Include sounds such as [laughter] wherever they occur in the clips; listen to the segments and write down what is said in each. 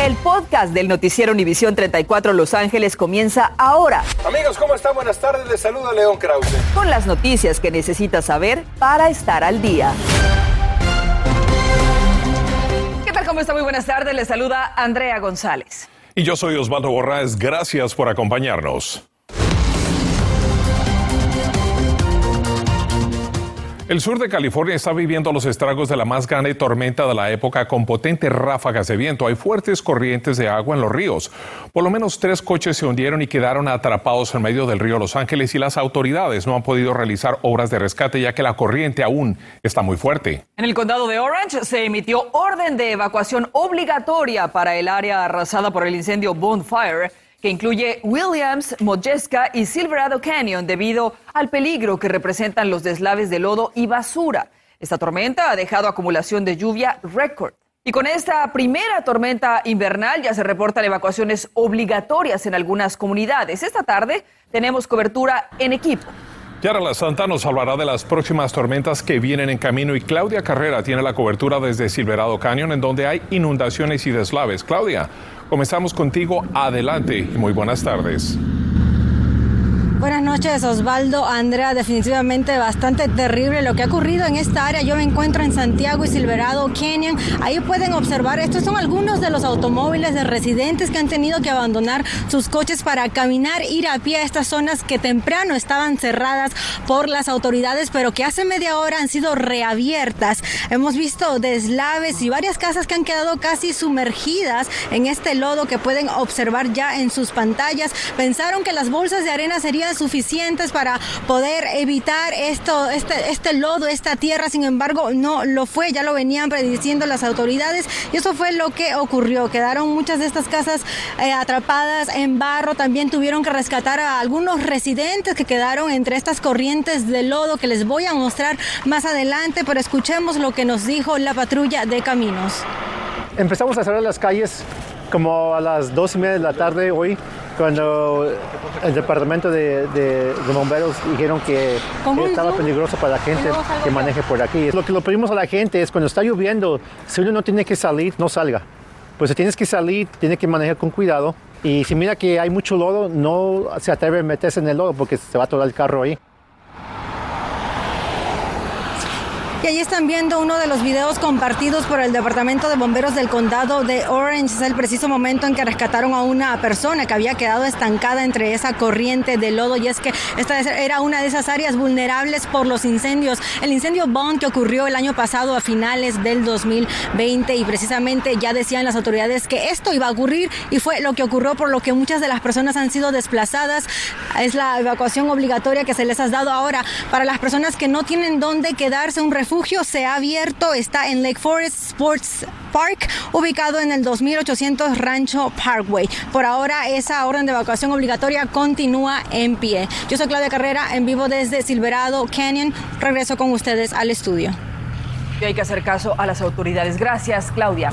El podcast del noticiero Univisión 34 Los Ángeles comienza ahora. Amigos, ¿cómo están? Buenas tardes. Les saluda León Krause. Con las noticias que necesitas saber para estar al día. ¿Qué tal? ¿Cómo está? Muy buenas tardes. Les saluda Andrea González. Y yo soy Osvaldo Borraes. Gracias por acompañarnos. El sur de California está viviendo los estragos de la más grande tormenta de la época con potentes ráfagas de viento. Hay fuertes corrientes de agua en los ríos. Por lo menos tres coches se hundieron y quedaron atrapados en medio del río Los Ángeles y las autoridades no han podido realizar obras de rescate ya que la corriente aún está muy fuerte. En el condado de Orange se emitió orden de evacuación obligatoria para el área arrasada por el incendio Bonfire que incluye Williams, Modjeska y Silverado Canyon debido al peligro que representan los deslaves de lodo y basura. Esta tormenta ha dejado acumulación de lluvia récord. Y con esta primera tormenta invernal ya se reportan evacuaciones obligatorias en algunas comunidades. Esta tarde tenemos cobertura en equipo. Yara La Santa nos hablará de las próximas tormentas que vienen en camino y Claudia Carrera tiene la cobertura desde Silverado Canyon en donde hay inundaciones y deslaves. Claudia, comenzamos contigo. Adelante y muy buenas tardes. Buenas noches, Osvaldo. Andrea, definitivamente bastante terrible lo que ha ocurrido en esta área. Yo me encuentro en Santiago y Silverado Canyon. Ahí pueden observar, estos son algunos de los automóviles de residentes que han tenido que abandonar sus coches para caminar, ir a pie a estas zonas que temprano estaban cerradas por las autoridades, pero que hace media hora han sido reabiertas. Hemos visto deslaves y varias casas que han quedado casi sumergidas en este lodo que pueden observar ya en sus pantallas. Pensaron que las bolsas de arena serían suficientes para poder evitar esto, este, este lodo, esta tierra. Sin embargo, no lo fue, ya lo venían prediciendo las autoridades y eso fue lo que ocurrió. Quedaron muchas de estas casas eh, atrapadas en barro. También tuvieron que rescatar a algunos residentes que quedaron entre estas corrientes de lodo que les voy a mostrar más adelante, pero escuchemos lo que nos dijo la patrulla de caminos. Empezamos a cerrar las calles como a las dos y media de la tarde hoy cuando el departamento de, bomberos dijeron que estaba peligroso para la gente que maneje por aquí. Lo que lo pedimos a la gente es cuando está lloviendo, si uno no tiene que salir, no salga. Pues si tienes que salir, tiene que manejar con cuidado. Y si mira que hay mucho lodo, no se atreve a meterse en el lodo porque se va a atorar el carro ahí. Y ahí están viendo uno de los videos compartidos por el Departamento de Bomberos del Condado de Orange. Es el preciso momento en que rescataron a una persona que había quedado estancada entre esa corriente de lodo. Y es que esta era una de esas áreas vulnerables por los incendios. El incendio Bond que ocurrió el año pasado a finales del 2020 y precisamente ya decían las autoridades que esto iba a ocurrir y fue lo que ocurrió por lo que muchas de las personas han sido desplazadas. Es la evacuación obligatoria que se les ha dado ahora para las personas que no tienen dónde quedarse un refugio refugio se ha abierto, está en Lake Forest Sports Park, ubicado en el 2800 Rancho Parkway. Por ahora, esa orden de evacuación obligatoria continúa en pie. Yo soy Claudia Carrera, en vivo desde Silverado Canyon. Regreso con ustedes al estudio. Y hay que hacer caso a las autoridades. Gracias, Claudia.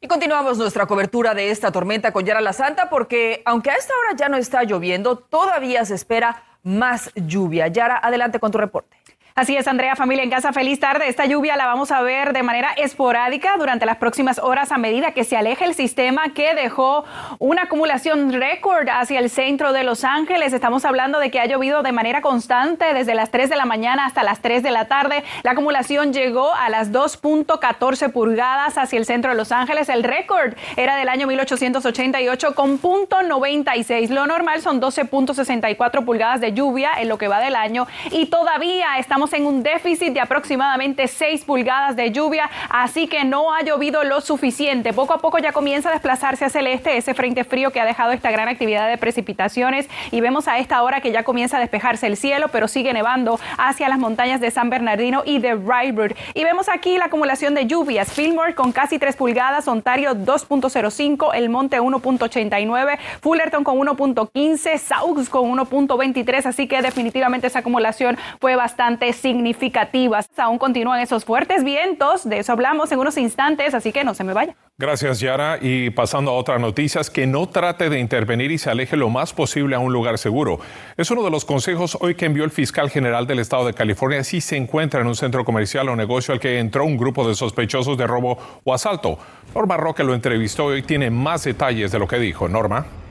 Y continuamos nuestra cobertura de esta tormenta con Yara La Santa porque aunque a esta hora ya no está lloviendo, todavía se espera más lluvia. Yara, adelante con tu reporte. Así es, Andrea, familia en casa, feliz tarde. Esta lluvia la vamos a ver de manera esporádica durante las próximas horas a medida que se aleje el sistema que dejó una acumulación récord hacia el centro de Los Ángeles. Estamos hablando de que ha llovido de manera constante desde las 3 de la mañana hasta las 3 de la tarde. La acumulación llegó a las 2.14 pulgadas hacia el centro de Los Ángeles. El récord era del año 1888 con punto 96. Lo normal son 12.64 pulgadas de lluvia en lo que va del año y todavía estamos en un déficit de aproximadamente 6 pulgadas de lluvia, así que no ha llovido lo suficiente. Poco a poco ya comienza a desplazarse hacia el este ese frente frío que ha dejado esta gran actividad de precipitaciones y vemos a esta hora que ya comienza a despejarse el cielo, pero sigue nevando hacia las montañas de San Bernardino y de Rybrook. Y vemos aquí la acumulación de lluvias. Fillmore con casi 3 pulgadas, Ontario 2.05, El Monte 1.89, Fullerton con 1.15, Saugus con 1.23, así que definitivamente esa acumulación fue bastante significativas. Aún continúan esos fuertes vientos, de eso hablamos en unos instantes, así que no se me vaya. Gracias, Yara. Y pasando a otras noticias, que no trate de intervenir y se aleje lo más posible a un lugar seguro. Es uno de los consejos hoy que envió el fiscal general del estado de California si se encuentra en un centro comercial o negocio al que entró un grupo de sospechosos de robo o asalto. Norma Roque lo entrevistó y tiene más detalles de lo que dijo. Norma.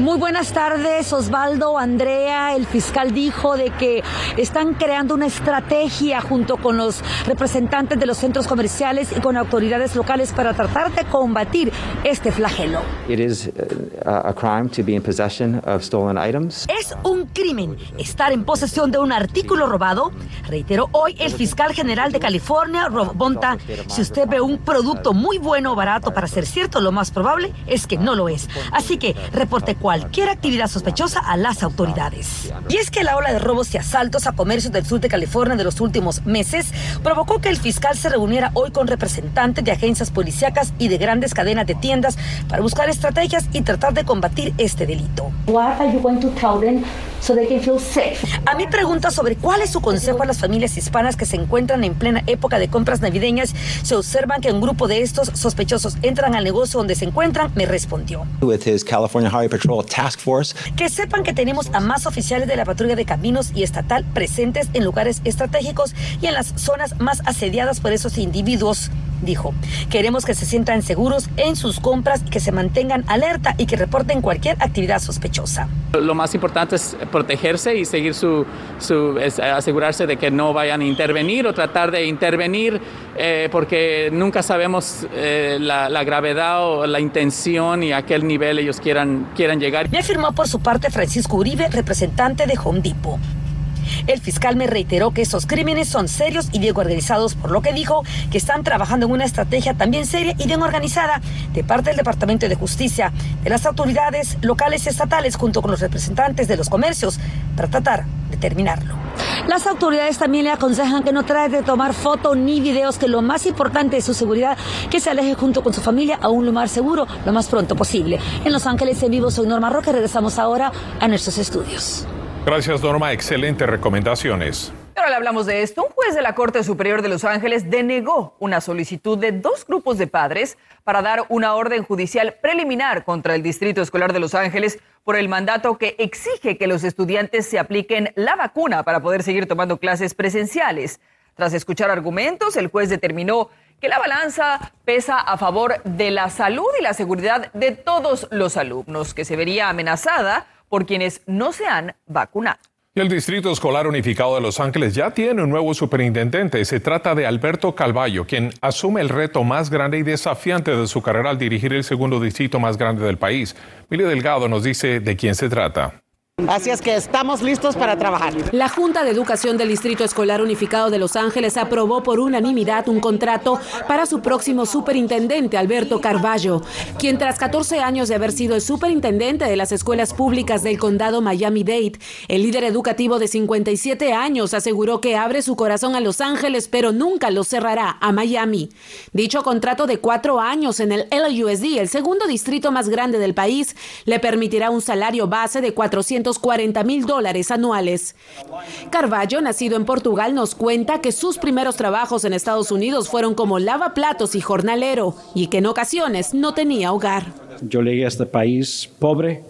Muy buenas tardes, Osvaldo, Andrea. El fiscal dijo de que están creando una estrategia junto con los representantes de los centros comerciales y con autoridades locales para tratar de combatir este flagelo. Es un crimen estar en posesión de un artículo robado, reiteró hoy el fiscal general de California, Rob Bonta. Si usted ve un producto muy bueno o barato para ser cierto, lo más probable es que no lo es. Así que reporte cualquier actividad sospechosa a las autoridades. Y es que la ola de robos y asaltos a comercios del sur de California de los últimos meses provocó que el fiscal se reuniera hoy con representantes de agencias policíacas y de grandes cadenas de tiendas para buscar estrategias y tratar de combatir este delito. A mi pregunta sobre cuál es su consejo a las familias hispanas que se encuentran en plena época de compras navideñas, se observan que un grupo de estos sospechosos entran al negocio donde se encuentran, me respondió. California Highway Patrol Task Force. Que sepan que tenemos a más oficiales de la patrulla de caminos y estatal presentes en lugares estratégicos y en las zonas más asediadas por esos individuos dijo. Queremos que se sientan seguros en sus compras, que se mantengan alerta y que reporten cualquier actividad sospechosa. Lo más importante es protegerse y seguir su, asegurarse de que no vayan a intervenir o tratar de intervenir eh, porque nunca sabemos eh, la, la, gravedad o la intención y a qué nivel ellos quieran, quieran llegar. Me afirmó por su parte Francisco Uribe, representante de Home Depot. El fiscal me reiteró que esos crímenes son serios y bien organizados, por lo que dijo que están trabajando en una estrategia también seria y bien organizada de parte del Departamento de Justicia, de las autoridades locales y estatales, junto con los representantes de los comercios, para tratar de terminarlo. Las autoridades también le aconsejan que no trate de tomar fotos ni videos, que lo más importante es su seguridad, que se aleje junto con su familia a un lugar seguro lo más pronto posible. En Los Ángeles en vivo soy Norma Roque, regresamos ahora a nuestros estudios. Gracias, Norma. Excelentes recomendaciones. Ahora le hablamos de esto. Un juez de la Corte Superior de Los Ángeles denegó una solicitud de dos grupos de padres para dar una orden judicial preliminar contra el Distrito Escolar de Los Ángeles por el mandato que exige que los estudiantes se apliquen la vacuna para poder seguir tomando clases presenciales. Tras escuchar argumentos, el juez determinó que la balanza pesa a favor de la salud y la seguridad de todos los alumnos, que se vería amenazada por quienes no se han vacunado. El Distrito Escolar Unificado de Los Ángeles ya tiene un nuevo superintendente. Se trata de Alberto Calvallo, quien asume el reto más grande y desafiante de su carrera al dirigir el segundo distrito más grande del país. Mili Delgado nos dice de quién se trata. Así es que estamos listos para trabajar. La Junta de Educación del Distrito Escolar Unificado de Los Ángeles aprobó por unanimidad un contrato para su próximo superintendente, Alberto Carballo, quien tras 14 años de haber sido el superintendente de las escuelas públicas del condado Miami-Dade, el líder educativo de 57 años aseguró que abre su corazón a Los Ángeles, pero nunca lo cerrará a Miami. Dicho contrato de cuatro años en el LUSD, el segundo distrito más grande del país, le permitirá un salario base de 400 240 mil dólares anuales. Carballo, nacido en Portugal, nos cuenta que sus primeros trabajos en Estados Unidos fueron como lavaplatos y jornalero y que en ocasiones no tenía hogar. Yo llegué a este país pobre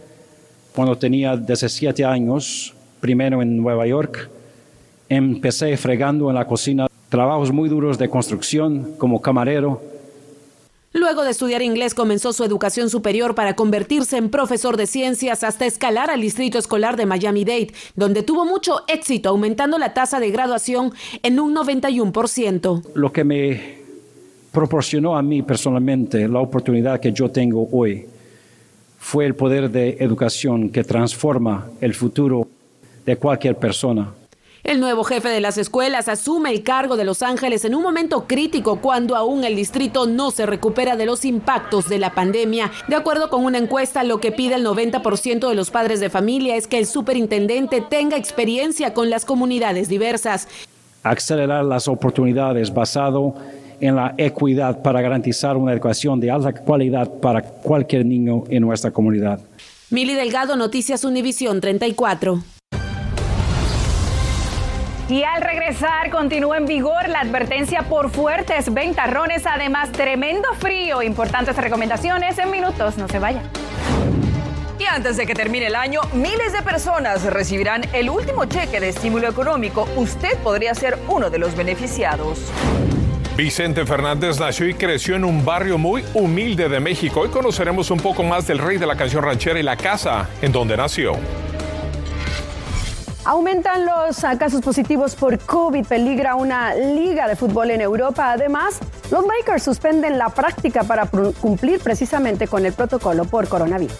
cuando tenía 17 años, primero en Nueva York. Empecé fregando en la cocina, trabajos muy duros de construcción como camarero Luego de estudiar inglés comenzó su educación superior para convertirse en profesor de ciencias hasta escalar al Distrito Escolar de Miami-Dade, donde tuvo mucho éxito aumentando la tasa de graduación en un 91%. Lo que me proporcionó a mí personalmente la oportunidad que yo tengo hoy fue el poder de educación que transforma el futuro de cualquier persona. El nuevo jefe de las escuelas asume el cargo de Los Ángeles en un momento crítico cuando aún el distrito no se recupera de los impactos de la pandemia. De acuerdo con una encuesta, lo que pide el 90% de los padres de familia es que el superintendente tenga experiencia con las comunidades diversas. Acelerar las oportunidades basado en la equidad para garantizar una educación de alta calidad para cualquier niño en nuestra comunidad. Mili Delgado, Noticias Univisión 34. Y al regresar continúa en vigor la advertencia por fuertes ventarrones, además tremendo frío. Importantes recomendaciones en minutos, no se vayan. Y antes de que termine el año, miles de personas recibirán el último cheque de estímulo económico. Usted podría ser uno de los beneficiados. Vicente Fernández nació y creció en un barrio muy humilde de México. Hoy conoceremos un poco más del rey de la canción ranchera y la casa en donde nació. Aumentan los casos positivos por COVID, peligra una liga de fútbol en Europa. Además, los Lakers suspenden la práctica para cumplir precisamente con el protocolo por coronavirus.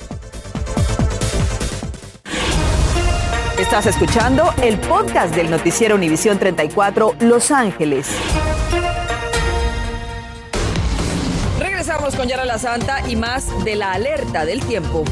Estás escuchando el podcast del noticiero Univisión 34 Los Ángeles. Regresamos con Yara la Santa y más de la alerta del tiempo.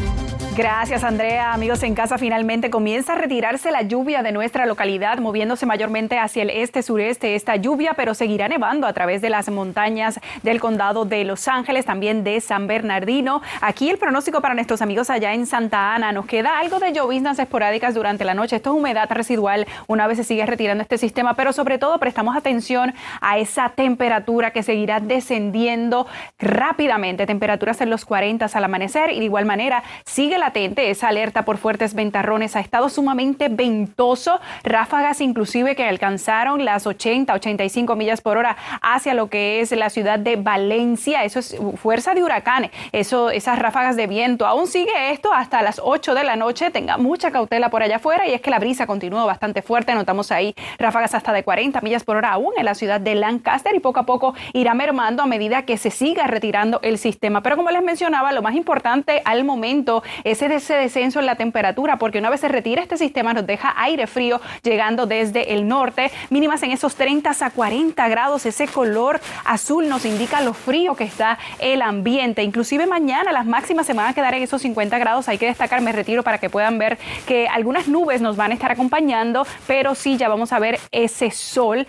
Gracias, Andrea. Amigos en casa, finalmente comienza a retirarse la lluvia de nuestra localidad, moviéndose mayormente hacia el este-sureste esta lluvia, pero seguirá nevando a través de las montañas del condado de Los Ángeles, también de San Bernardino. Aquí el pronóstico para nuestros amigos allá en Santa Ana. Nos queda algo de lloviznas esporádicas durante la noche. Esto es humedad residual una vez se sigue retirando este sistema, pero sobre todo prestamos atención a esa temperatura que seguirá descendiendo rápidamente. Temperaturas en los 40 al amanecer y de igual manera sigue latente esa alerta por fuertes ventarrones. Ha estado sumamente ventoso, ráfagas inclusive que alcanzaron las 80, 85 millas por hora hacia lo que es la ciudad de Valencia. Eso es fuerza de huracanes, eso, esas ráfagas de viento. Aún sigue esto hasta las 8 de la noche. Tenga mucha cautela por allá afuera y es que la brisa continúa bastante fuerte. Notamos ahí ráfagas hasta de 40 millas por hora aún en la ciudad de Lancaster y poco a poco irá mermando a medida que se siga retirando el sistema. Pero como les mencionaba, lo más importante al momento es ese, ese descenso en la temperatura, porque una vez se retira este sistema nos deja aire frío llegando desde el norte, mínimas en esos 30 a 40 grados, ese color azul nos indica lo frío que está el ambiente, inclusive mañana las máximas se van a quedar en esos 50 grados, hay que destacar, me retiro para que puedan ver que algunas nubes nos van a estar acompañando, pero sí ya vamos a ver ese sol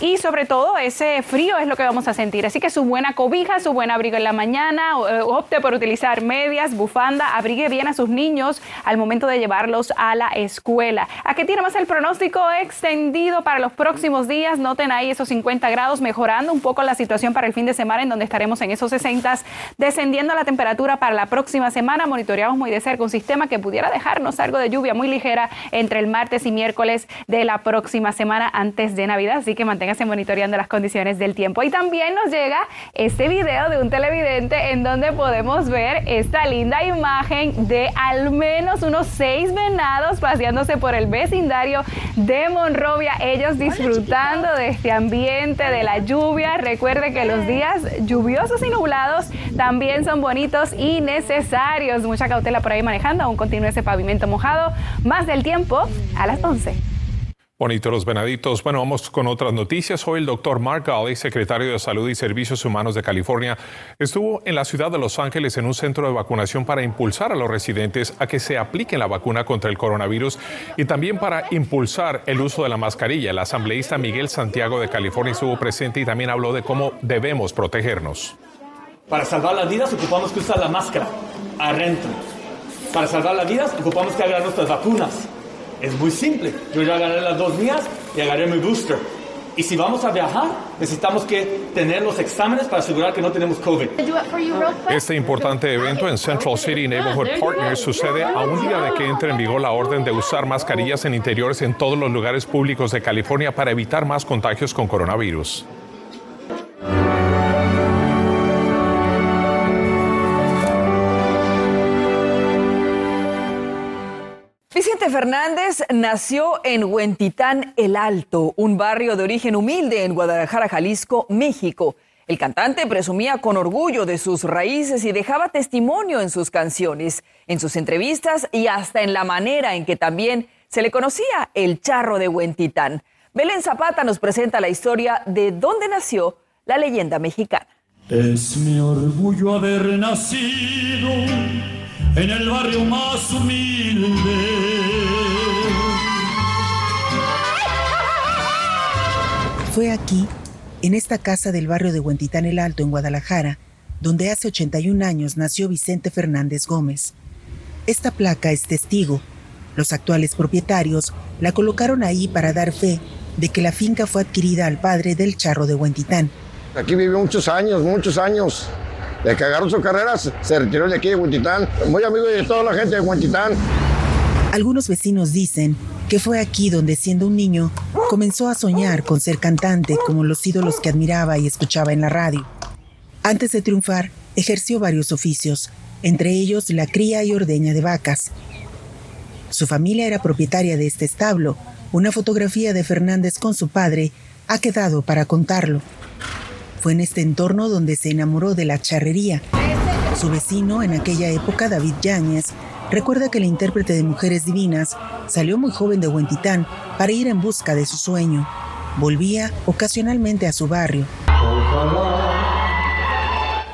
y sobre todo ese frío es lo que vamos a sentir. Así que su buena cobija, su buen abrigo en la mañana, eh, opte por utilizar medias, bufanda, abrigue bien a sus niños al momento de llevarlos a la escuela. Aquí tenemos el pronóstico extendido para los próximos días. Noten ahí esos 50 grados, mejorando un poco la situación para el fin de semana en donde estaremos en esos 60, descendiendo la temperatura para la próxima semana. Monitoreamos muy de cerca un sistema que pudiera dejarnos algo de lluvia muy ligera entre el martes y miércoles de la próxima semana antes de Navidad. Así que mantengan monitoreando las condiciones del tiempo. Y también nos llega este video de un televidente en donde podemos ver esta linda imagen de al menos unos seis venados paseándose por el vecindario de Monrovia, ellos disfrutando de este ambiente, de la lluvia. Recuerde que los días lluviosos y nublados también son bonitos y necesarios. Mucha cautela por ahí manejando, aún continúa ese pavimento mojado. Más del tiempo a las 11. Bonito los venaditos. Bueno, vamos con otras noticias. Hoy el doctor Mark Galley, secretario de Salud y Servicios Humanos de California, estuvo en la ciudad de Los Ángeles en un centro de vacunación para impulsar a los residentes a que se apliquen la vacuna contra el coronavirus y también para impulsar el uso de la mascarilla. El asambleísta Miguel Santiago de California estuvo presente y también habló de cómo debemos protegernos. Para salvar las vidas ocupamos que usar la máscara adentro. Para salvar las vidas ocupamos que hagan nuestras vacunas es muy simple. Yo ya agarré las dos mías y agarré mi booster. Y si vamos a viajar, necesitamos que tener los exámenes para asegurar que no tenemos COVID. Este importante evento en Central City Neighborhood Partners sucede a un día de que entre en vigor la orden de usar mascarillas en interiores en todos los lugares públicos de California para evitar más contagios con coronavirus. Fernández nació en Huentitán el Alto, un barrio de origen humilde en Guadalajara, Jalisco, México. El cantante presumía con orgullo de sus raíces y dejaba testimonio en sus canciones, en sus entrevistas y hasta en la manera en que también se le conocía el charro de Huentitán. Belén Zapata nos presenta la historia de dónde nació la leyenda mexicana. Es mi orgullo haber nacido en el barrio más humilde. Fue aquí, en esta casa del barrio de Huentitán el Alto, en Guadalajara, donde hace 81 años nació Vicente Fernández Gómez. Esta placa es testigo. Los actuales propietarios la colocaron ahí para dar fe de que la finca fue adquirida al padre del charro de Huentitán. Aquí vivió muchos años, muchos años. De que agarró su carrera, se retiró de aquí de Huentitán. Muy amigo de toda la gente de Huentitán. Algunos vecinos dicen que fue aquí donde siendo un niño comenzó a soñar con ser cantante como los ídolos que admiraba y escuchaba en la radio. Antes de triunfar, ejerció varios oficios, entre ellos la cría y ordeña de vacas. Su familia era propietaria de este establo. Una fotografía de Fernández con su padre ha quedado para contarlo. Fue en este entorno donde se enamoró de la charrería. Su vecino en aquella época, David Yáñez, recuerda que el intérprete de Mujeres Divinas salió muy joven de Huentitán para ir en busca de su sueño. Volvía ocasionalmente a su barrio.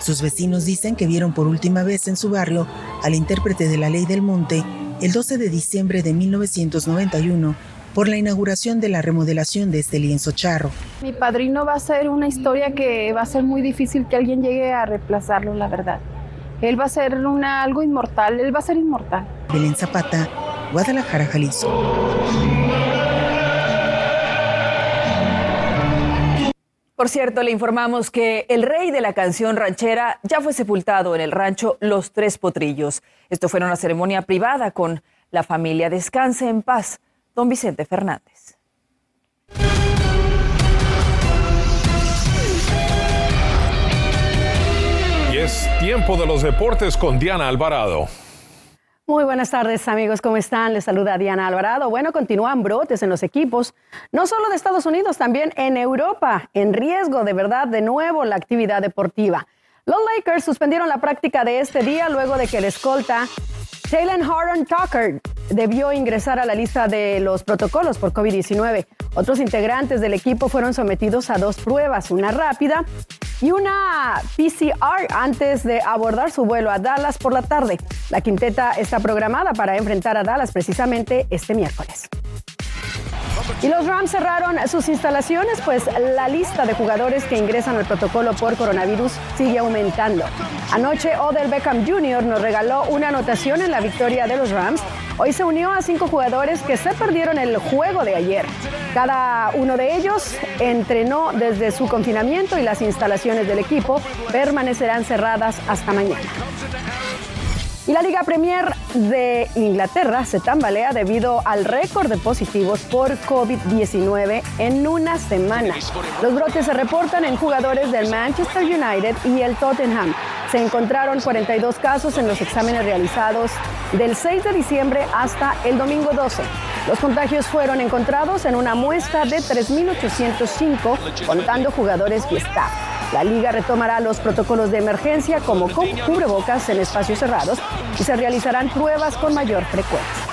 Sus vecinos dicen que vieron por última vez en su barrio al intérprete de la Ley del Monte el 12 de diciembre de 1991 por la inauguración de la remodelación de este lienzo charro. Mi padrino va a ser una historia que va a ser muy difícil que alguien llegue a reemplazarlo, la verdad. Él va a ser una, algo inmortal, él va a ser inmortal. Belén Zapata, Guadalajara, Jalisco. Por cierto, le informamos que el rey de la canción ranchera ya fue sepultado en el rancho Los Tres Potrillos. Esto fue en una ceremonia privada con la familia Descanse en Paz, don Vicente Fernández. Y es tiempo de los deportes con Diana Alvarado. Muy buenas tardes amigos, ¿cómo están? Les saluda Diana Alvarado. Bueno, continúan brotes en los equipos, no solo de Estados Unidos, también en Europa, en riesgo de verdad de nuevo la actividad deportiva. Los Lakers suspendieron la práctica de este día luego de que el escolta Jalen Harden Tucker debió ingresar a la lista de los protocolos por COVID-19. Otros integrantes del equipo fueron sometidos a dos pruebas, una rápida y una PCR antes de abordar su vuelo a Dallas por la tarde. La quinteta está programada para enfrentar a Dallas precisamente este miércoles. Y los Rams cerraron sus instalaciones, pues la lista de jugadores que ingresan al protocolo por coronavirus sigue aumentando. Anoche Odell Beckham Jr. nos regaló una anotación en la victoria de los Rams. Hoy se unió a cinco jugadores que se perdieron el juego de ayer. Cada uno de ellos entrenó desde su confinamiento y las instalaciones del equipo permanecerán cerradas hasta mañana. Y la Liga Premier de Inglaterra se tambalea debido al récord de positivos por COVID-19 en una semana. Los brotes se reportan en jugadores del Manchester United y el Tottenham. Se encontraron 42 casos en los exámenes realizados del 6 de diciembre hasta el domingo 12. Los contagios fueron encontrados en una muestra de 3.805, contando jugadores y staff. La liga retomará los protocolos de emergencia como cubrebocas en espacios cerrados y se realizarán pruebas con mayor frecuencia.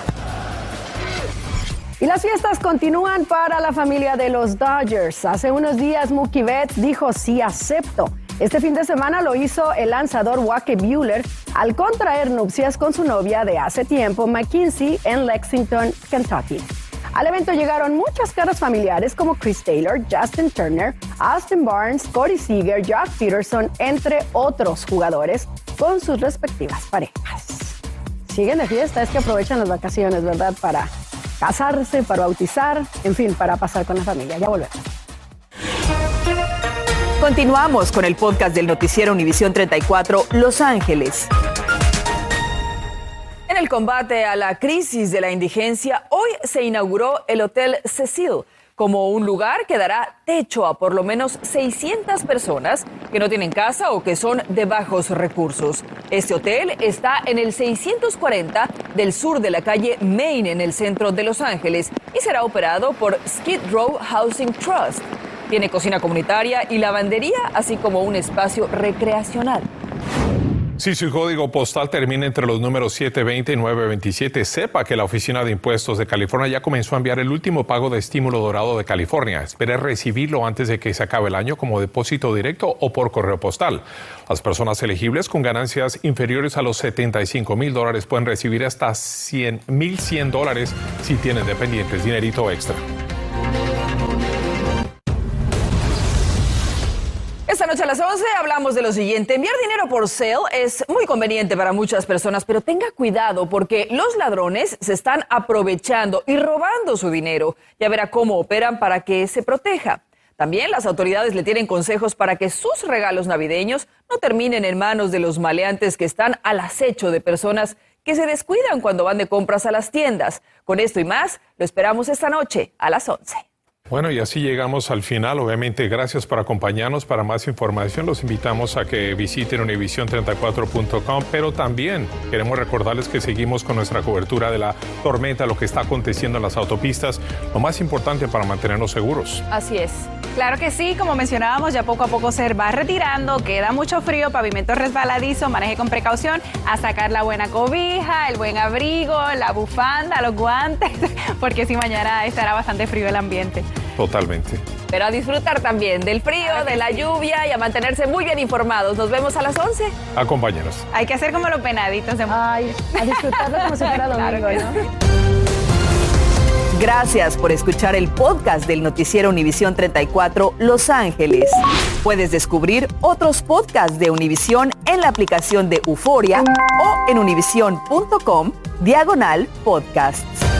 Y las fiestas continúan para la familia de los Dodgers. Hace unos días Mookie Betts dijo sí acepto. Este fin de semana lo hizo el lanzador Wake Bueller al contraer nupcias con su novia de hace tiempo, McKinsey, en Lexington, Kentucky. Al evento llegaron muchas caras familiares como Chris Taylor, Justin Turner, Austin Barnes, Corey Seager, Jack Peterson, entre otros jugadores con sus respectivas parejas. Siguen de fiesta, es que aprovechan las vacaciones, ¿verdad? Para casarse, para bautizar, en fin, para pasar con la familia. Ya volvemos. Continuamos con el podcast del noticiero Univisión 34 Los Ángeles. El combate a la crisis de la indigencia, hoy se inauguró el Hotel Cecil como un lugar que dará techo a por lo menos 600 personas que no tienen casa o que son de bajos recursos. Este hotel está en el 640 del sur de la calle Main en el centro de Los Ángeles y será operado por Skid Row Housing Trust. Tiene cocina comunitaria y lavandería, así como un espacio recreacional. Si su código postal termina entre los números 720 y 927, sepa que la Oficina de Impuestos de California ya comenzó a enviar el último pago de estímulo dorado de California. Espere recibirlo antes de que se acabe el año como depósito directo o por correo postal. Las personas elegibles con ganancias inferiores a los 75 mil dólares pueden recibir hasta 100 mil 100 dólares si tienen dependientes, dinerito extra. Noche a las 11 hablamos de lo siguiente. Enviar dinero por Zelle es muy conveniente para muchas personas, pero tenga cuidado porque los ladrones se están aprovechando y robando su dinero. Ya verá cómo operan para que se proteja. También las autoridades le tienen consejos para que sus regalos navideños no terminen en manos de los maleantes que están al acecho de personas que se descuidan cuando van de compras a las tiendas. Con esto y más, lo esperamos esta noche a las 11. Bueno, y así llegamos al final. Obviamente, gracias por acompañarnos. Para más información, los invitamos a que visiten univision34.com, pero también queremos recordarles que seguimos con nuestra cobertura de la tormenta, lo que está aconteciendo en las autopistas, lo más importante para mantenernos seguros. Así es. Claro que sí, como mencionábamos, ya poco a poco se va retirando, queda mucho frío, pavimento resbaladizo, maneje con precaución, a sacar la buena cobija, el buen abrigo, la bufanda, los guantes, [laughs] porque si mañana estará bastante frío el ambiente. Totalmente. Pero a disfrutar también del frío, de la lluvia y a mantenerse muy bien informados. Nos vemos a las 11. Acompáñenos. Hay que hacer como los penaditos de Ay, a disfrutarlo como si fuera [laughs] domingo, ¿no? Gracias por escuchar el podcast del noticiero Univisión 34 Los Ángeles. Puedes descubrir otros podcasts de Univisión en la aplicación de Euforia o en univision.com diagonal podcasts.